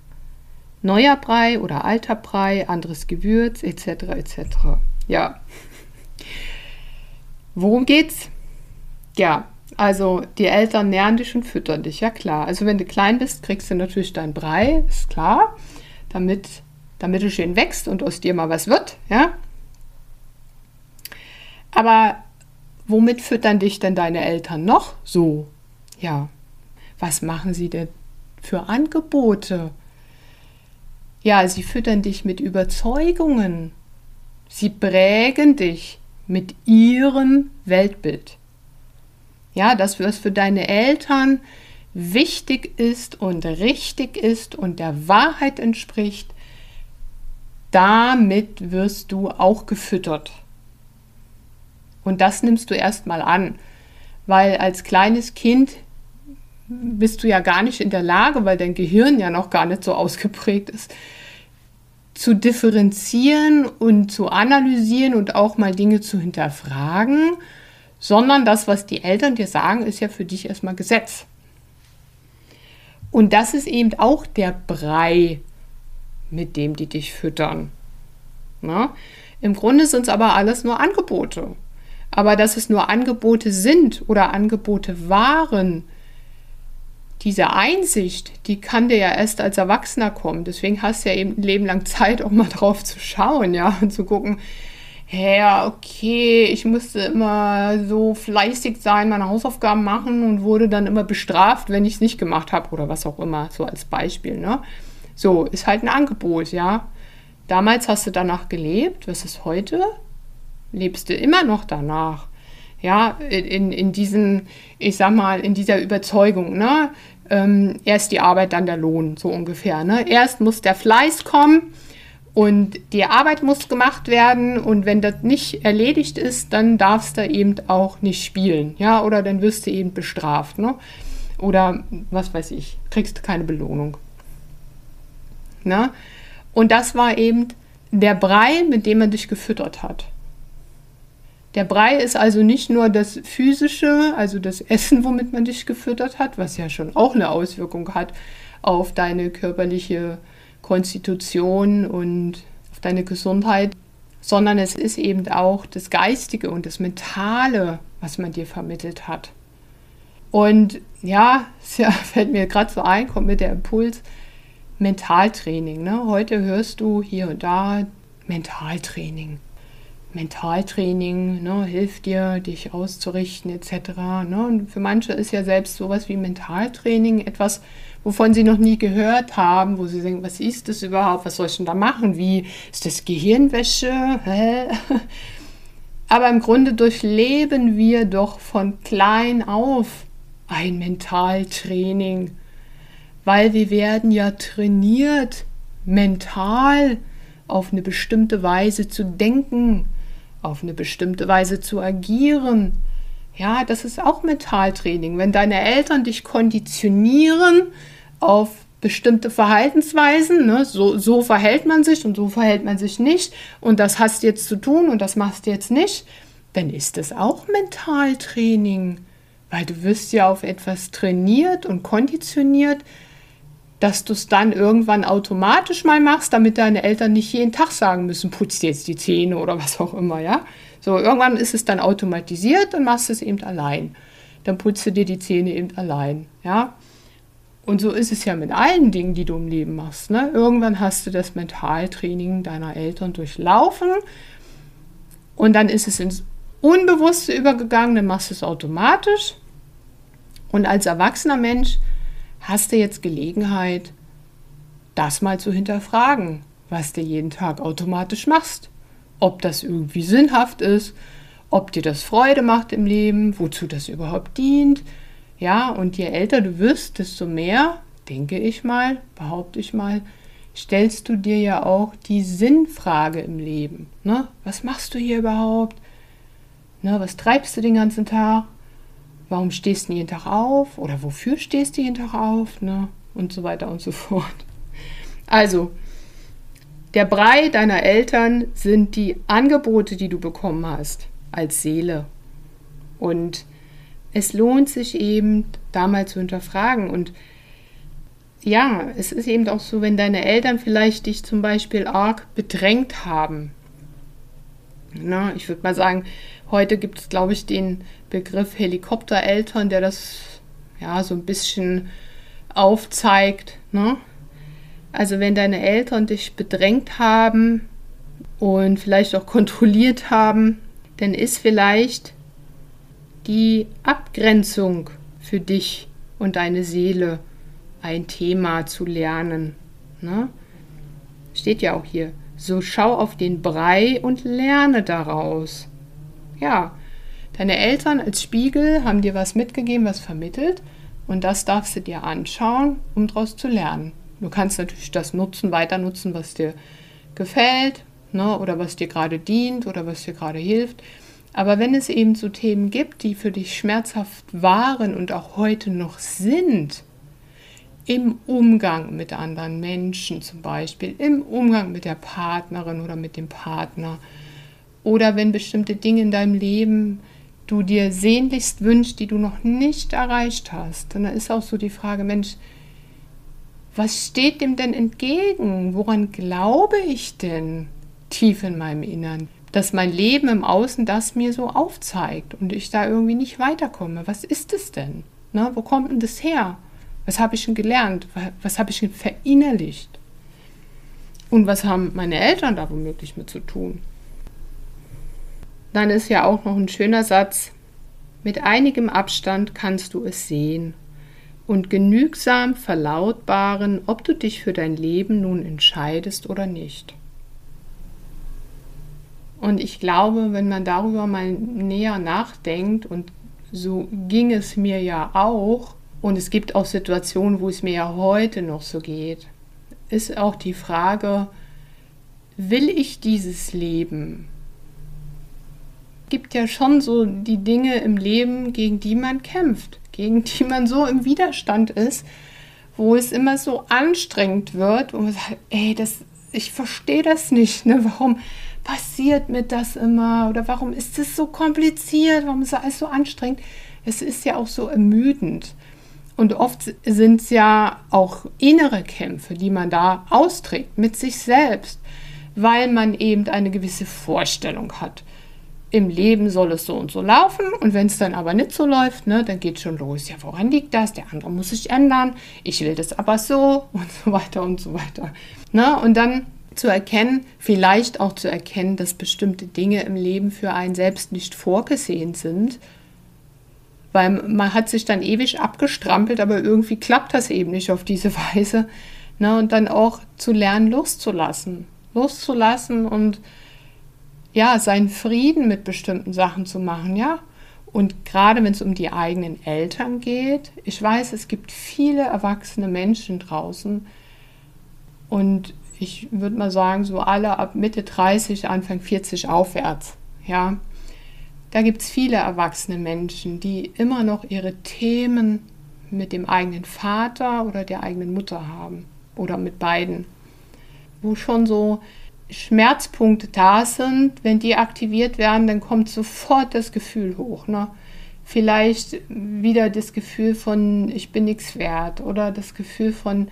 neuer Brei oder alter Brei, anderes Gewürz etc. etc. Ja. Worum geht's? Ja, also die Eltern nähren dich und füttern dich, ja klar. Also wenn du klein bist, kriegst du natürlich dein Brei, ist klar, damit damit du schön wächst und aus dir mal was wird, ja. Aber womit füttern dich denn deine Eltern noch so? Ja, was machen sie denn für Angebote? Ja, sie füttern dich mit Überzeugungen. Sie prägen dich mit ihrem Weltbild. Ja, das, was für deine Eltern wichtig ist und richtig ist und der Wahrheit entspricht, damit wirst du auch gefüttert. Und das nimmst du erstmal an, weil als kleines Kind bist du ja gar nicht in der Lage, weil dein Gehirn ja noch gar nicht so ausgeprägt ist, zu differenzieren und zu analysieren und auch mal Dinge zu hinterfragen, sondern das, was die Eltern dir sagen, ist ja für dich erstmal Gesetz. Und das ist eben auch der Brei, mit dem die dich füttern. Na? Im Grunde sind es aber alles nur Angebote. Aber dass es nur Angebote sind oder Angebote waren, diese Einsicht, die kann dir ja erst als Erwachsener kommen. Deswegen hast du ja eben ein Leben lang Zeit, auch mal drauf zu schauen, ja, und zu gucken, ja, okay, ich musste immer so fleißig sein, meine Hausaufgaben machen und wurde dann immer bestraft, wenn ich es nicht gemacht habe oder was auch immer, so als Beispiel, ne? So, ist halt ein Angebot, ja. Damals hast du danach gelebt, was ist heute? Lebst du immer noch danach? Ja, in, in diesen, ich sag mal, in dieser Überzeugung, ne? Ähm, erst die Arbeit, dann der Lohn, so ungefähr. Ne? Erst muss der Fleiß kommen und die Arbeit muss gemacht werden und wenn das nicht erledigt ist, dann darfst du eben auch nicht spielen, ja, oder dann wirst du eben bestraft, ne? Oder was weiß ich, kriegst du keine Belohnung. Ne? Und das war eben der Brei, mit dem man dich gefüttert hat. Der Brei ist also nicht nur das physische, also das Essen, womit man dich gefüttert hat, was ja schon auch eine Auswirkung hat auf deine körperliche Konstitution und auf deine Gesundheit, sondern es ist eben auch das Geistige und das Mentale, was man dir vermittelt hat. Und ja, es ja, fällt mir gerade so ein, kommt mir der Impuls, Mentaltraining. Ne? Heute hörst du hier und da Mentaltraining. Mentaltraining ne, hilft dir, dich auszurichten etc. Ne? Und für manche ist ja selbst sowas wie Mentaltraining etwas, wovon sie noch nie gehört haben, wo sie denken, was ist das überhaupt, was soll ich denn da machen, wie ist das Gehirnwäsche? Hä? Aber im Grunde durchleben wir doch von klein auf ein Mentaltraining, weil wir werden ja trainiert, mental auf eine bestimmte Weise zu denken, auf eine bestimmte Weise zu agieren. Ja, das ist auch Mentaltraining. Wenn deine Eltern dich konditionieren auf bestimmte Verhaltensweisen, ne, so, so verhält man sich und so verhält man sich nicht und das hast jetzt zu tun und das machst du jetzt nicht, dann ist das auch Mentaltraining, weil du wirst ja auf etwas trainiert und konditioniert, dass du es dann irgendwann automatisch mal machst, damit deine Eltern nicht jeden Tag sagen müssen, putzt jetzt die Zähne oder was auch immer, ja. So, irgendwann ist es dann automatisiert und machst es eben allein. Dann putzt du dir die Zähne eben allein, ja. Und so ist es ja mit allen Dingen, die du im Leben machst. Ne? Irgendwann hast du das Mentaltraining deiner Eltern durchlaufen und dann ist es ins Unbewusste übergegangen, dann machst du es automatisch. Und als erwachsener Mensch hast du jetzt Gelegenheit, das mal zu hinterfragen, was du jeden Tag automatisch machst. Ob das irgendwie sinnhaft ist, ob dir das Freude macht im Leben, wozu das überhaupt dient. Ja, und je älter du wirst, desto mehr, denke ich mal, behaupte ich mal, stellst du dir ja auch die Sinnfrage im Leben. Ne? Was machst du hier überhaupt? Ne, was treibst du den ganzen Tag? warum stehst du jeden Tag auf oder wofür stehst du jeden Tag auf ne? und so weiter und so fort. Also, der Brei deiner Eltern sind die Angebote, die du bekommen hast als Seele. Und es lohnt sich eben, da mal zu hinterfragen. Und ja, es ist eben auch so, wenn deine Eltern vielleicht dich zum Beispiel arg bedrängt haben. Na, ich würde mal sagen, Heute gibt es, glaube ich, den Begriff Helikoptereltern, der das ja so ein bisschen aufzeigt. Ne? Also wenn deine Eltern dich bedrängt haben und vielleicht auch kontrolliert haben, dann ist vielleicht die Abgrenzung für dich und deine Seele ein Thema zu lernen. Ne? Steht ja auch hier. So schau auf den Brei und lerne daraus ja, deine Eltern als Spiegel haben dir was mitgegeben, was vermittelt und das darfst du dir anschauen, um daraus zu lernen. Du kannst natürlich das nutzen, weiter nutzen, was dir gefällt ne, oder was dir gerade dient oder was dir gerade hilft. Aber wenn es eben so Themen gibt, die für dich schmerzhaft waren und auch heute noch sind, im Umgang mit anderen Menschen zum Beispiel, im Umgang mit der Partnerin oder mit dem Partner, oder wenn bestimmte Dinge in deinem Leben du dir sehnlichst wünschst, die du noch nicht erreicht hast. Dann ist auch so die Frage, Mensch, was steht dem denn entgegen? Woran glaube ich denn tief in meinem Innern? Dass mein Leben im Außen das mir so aufzeigt und ich da irgendwie nicht weiterkomme. Was ist es denn? Ne? Wo kommt denn das her? Was habe ich denn gelernt? Was habe ich denn verinnerlicht? Und was haben meine Eltern da womöglich mit zu tun? Dann ist ja auch noch ein schöner Satz. Mit einigem Abstand kannst du es sehen und genügsam verlautbaren, ob du dich für dein Leben nun entscheidest oder nicht. Und ich glaube, wenn man darüber mal näher nachdenkt, und so ging es mir ja auch, und es gibt auch Situationen, wo es mir ja heute noch so geht, ist auch die Frage, will ich dieses Leben? gibt ja schon so die Dinge im Leben, gegen die man kämpft, gegen die man so im Widerstand ist, wo es immer so anstrengend wird und man sagt, ey, das, ich verstehe das nicht, ne? warum passiert mir das immer oder warum ist es so kompliziert, warum ist alles so anstrengend? Es ist ja auch so ermüdend. Und oft sind es ja auch innere Kämpfe, die man da austrägt mit sich selbst, weil man eben eine gewisse Vorstellung hat. Im Leben soll es so und so laufen und wenn es dann aber nicht so läuft, ne, dann geht schon los. Ja, woran liegt das? Der andere muss sich ändern. Ich will das aber so und so weiter und so weiter. Ne? Und dann zu erkennen, vielleicht auch zu erkennen, dass bestimmte Dinge im Leben für einen selbst nicht vorgesehen sind weil man hat sich dann ewig abgestrampelt, aber irgendwie klappt das eben nicht auf diese Weise. Ne? Und dann auch zu lernen, loszulassen. Loszulassen und ja, seinen Frieden mit bestimmten Sachen zu machen, ja. Und gerade wenn es um die eigenen Eltern geht, ich weiß, es gibt viele erwachsene Menschen draußen und ich würde mal sagen, so alle ab Mitte 30, Anfang 40 aufwärts, ja. Da gibt es viele erwachsene Menschen, die immer noch ihre Themen mit dem eigenen Vater oder der eigenen Mutter haben oder mit beiden, wo schon so Schmerzpunkte da sind. Wenn die aktiviert werden, dann kommt sofort das Gefühl hoch. Ne? Vielleicht wieder das Gefühl von ich bin nichts wert oder das Gefühl von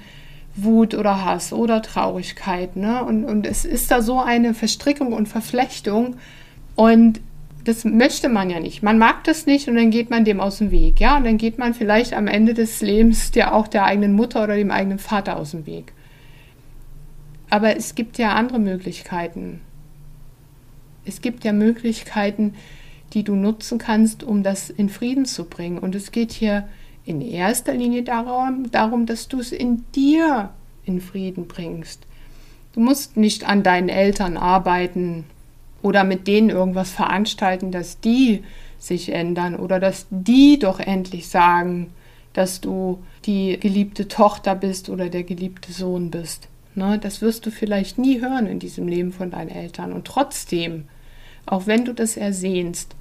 Wut oder Hass oder Traurigkeit. Ne? Und, und es ist da so eine Verstrickung und Verflechtung. Und das möchte man ja nicht. Man mag das nicht und dann geht man dem aus dem Weg. Ja, und dann geht man vielleicht am Ende des Lebens der auch der eigenen Mutter oder dem eigenen Vater aus dem Weg. Aber es gibt ja andere Möglichkeiten. Es gibt ja Möglichkeiten, die du nutzen kannst, um das in Frieden zu bringen. Und es geht hier in erster Linie darum, darum dass du es in dir in Frieden bringst. Du musst nicht an deinen Eltern arbeiten oder mit denen irgendwas veranstalten, dass die sich ändern oder dass die doch endlich sagen, dass du die geliebte Tochter bist oder der geliebte Sohn bist. Ne, das wirst du vielleicht nie hören in diesem Leben von deinen Eltern. Und trotzdem, auch wenn du das ersehnst,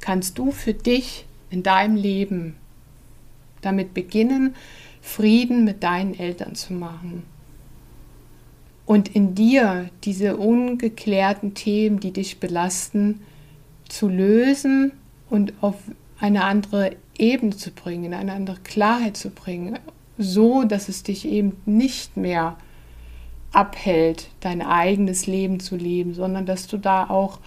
kannst du für dich in deinem Leben damit beginnen, Frieden mit deinen Eltern zu machen. Und in dir diese ungeklärten Themen, die dich belasten, zu lösen und auf eine andere Ebene zu bringen, in eine andere Klarheit zu bringen, so dass es dich eben nicht mehr abhält, dein eigenes Leben zu leben, sondern dass du da auch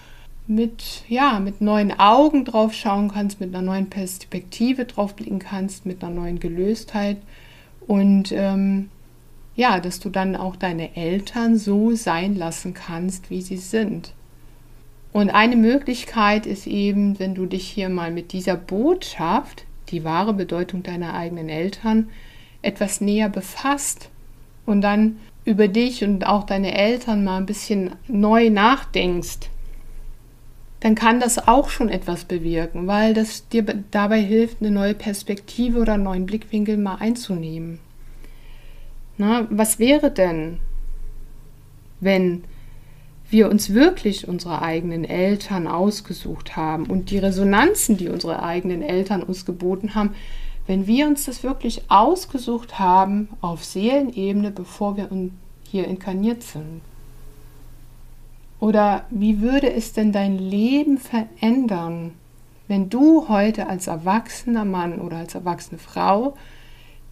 mit, ja, mit neuen Augen drauf schauen kannst, mit einer neuen Perspektive drauf blicken kannst, mit einer neuen Gelöstheit und ähm, ja, dass du dann auch deine Eltern so sein lassen kannst, wie sie sind. Und eine Möglichkeit ist eben, wenn du dich hier mal mit dieser Botschaft, die wahre Bedeutung deiner eigenen Eltern, etwas näher befasst und dann über dich und auch deine Eltern mal ein bisschen neu nachdenkst, dann kann das auch schon etwas bewirken, weil das dir dabei hilft, eine neue Perspektive oder einen neuen Blickwinkel mal einzunehmen. Na, was wäre denn, wenn wir uns wirklich unsere eigenen Eltern ausgesucht haben und die Resonanzen, die unsere eigenen Eltern uns geboten haben, wenn wir uns das wirklich ausgesucht haben auf Seelenebene, bevor wir hier inkarniert sind? Oder wie würde es denn dein Leben verändern, wenn du heute als erwachsener Mann oder als erwachsene Frau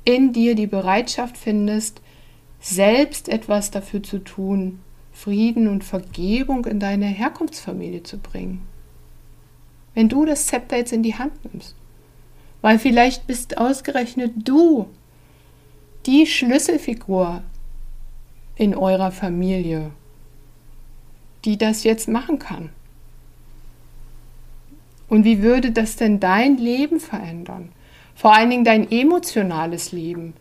in dir die Bereitschaft findest, selbst etwas dafür zu tun, Frieden und Vergebung in deine Herkunftsfamilie zu bringen. Wenn du das Zepter jetzt in die Hand nimmst, weil vielleicht bist ausgerechnet du die Schlüsselfigur in eurer Familie, die das jetzt machen kann. Und wie würde das denn dein Leben verändern? vor allen Dingen dein emotionales Leben.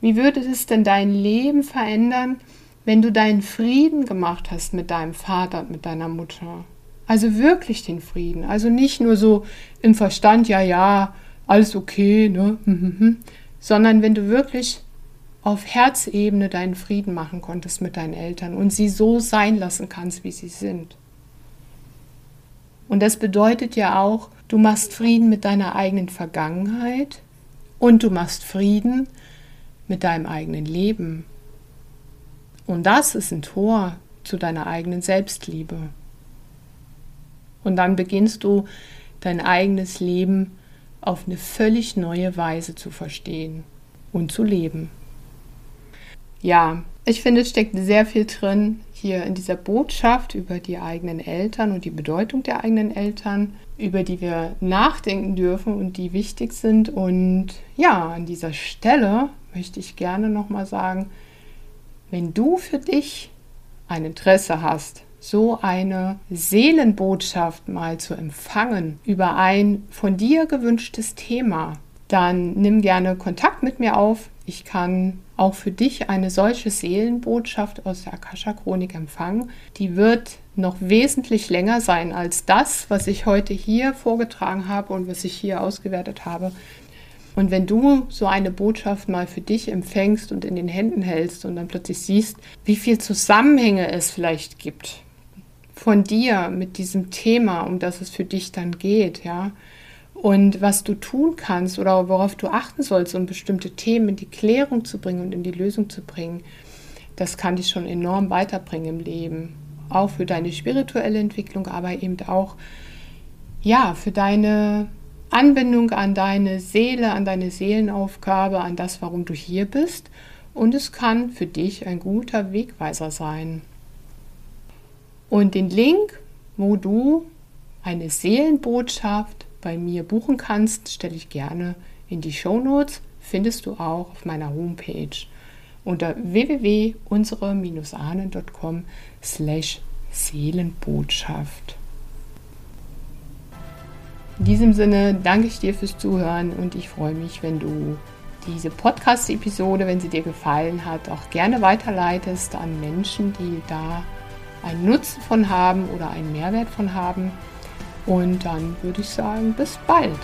Wie würde es denn dein Leben verändern, wenn du deinen Frieden gemacht hast mit deinem Vater und mit deiner Mutter? Also wirklich den Frieden. Also nicht nur so im Verstand, ja, ja, alles okay, ne? sondern wenn du wirklich auf Herzebene deinen Frieden machen konntest mit deinen Eltern und sie so sein lassen kannst, wie sie sind. Und das bedeutet ja auch, Du machst Frieden mit deiner eigenen Vergangenheit und du machst Frieden mit deinem eigenen Leben. Und das ist ein Tor zu deiner eigenen Selbstliebe. Und dann beginnst du dein eigenes Leben auf eine völlig neue Weise zu verstehen und zu leben. Ja, ich finde, es steckt sehr viel drin hier in dieser Botschaft über die eigenen Eltern und die Bedeutung der eigenen Eltern, über die wir nachdenken dürfen und die wichtig sind. Und ja, an dieser Stelle möchte ich gerne nochmal sagen, wenn du für dich ein Interesse hast, so eine Seelenbotschaft mal zu empfangen über ein von dir gewünschtes Thema, dann nimm gerne Kontakt mit mir auf. Ich kann auch für dich eine solche Seelenbotschaft aus der Akasha-Chronik empfangen. Die wird noch wesentlich länger sein als das, was ich heute hier vorgetragen habe und was ich hier ausgewertet habe. Und wenn du so eine Botschaft mal für dich empfängst und in den Händen hältst und dann plötzlich siehst, wie viel Zusammenhänge es vielleicht gibt von dir mit diesem Thema, um das es für dich dann geht, ja, und was du tun kannst oder worauf du achten sollst, um bestimmte Themen in die Klärung zu bringen und in die Lösung zu bringen, das kann dich schon enorm weiterbringen im Leben. Auch für deine spirituelle Entwicklung, aber eben auch ja, für deine Anbindung an deine Seele, an deine Seelenaufgabe, an das, warum du hier bist. Und es kann für dich ein guter Wegweiser sein. Und den Link, wo du eine Seelenbotschaft bei mir buchen kannst, stelle ich gerne in die Show Notes. Findest du auch auf meiner Homepage unter www.unsere-ahnen.com slash Seelenbotschaft. In diesem Sinne danke ich dir fürs Zuhören und ich freue mich, wenn du diese Podcast-Episode, wenn sie dir gefallen hat, auch gerne weiterleitest an Menschen, die da einen Nutzen von haben oder einen Mehrwert von haben. Und dann würde ich sagen, bis bald.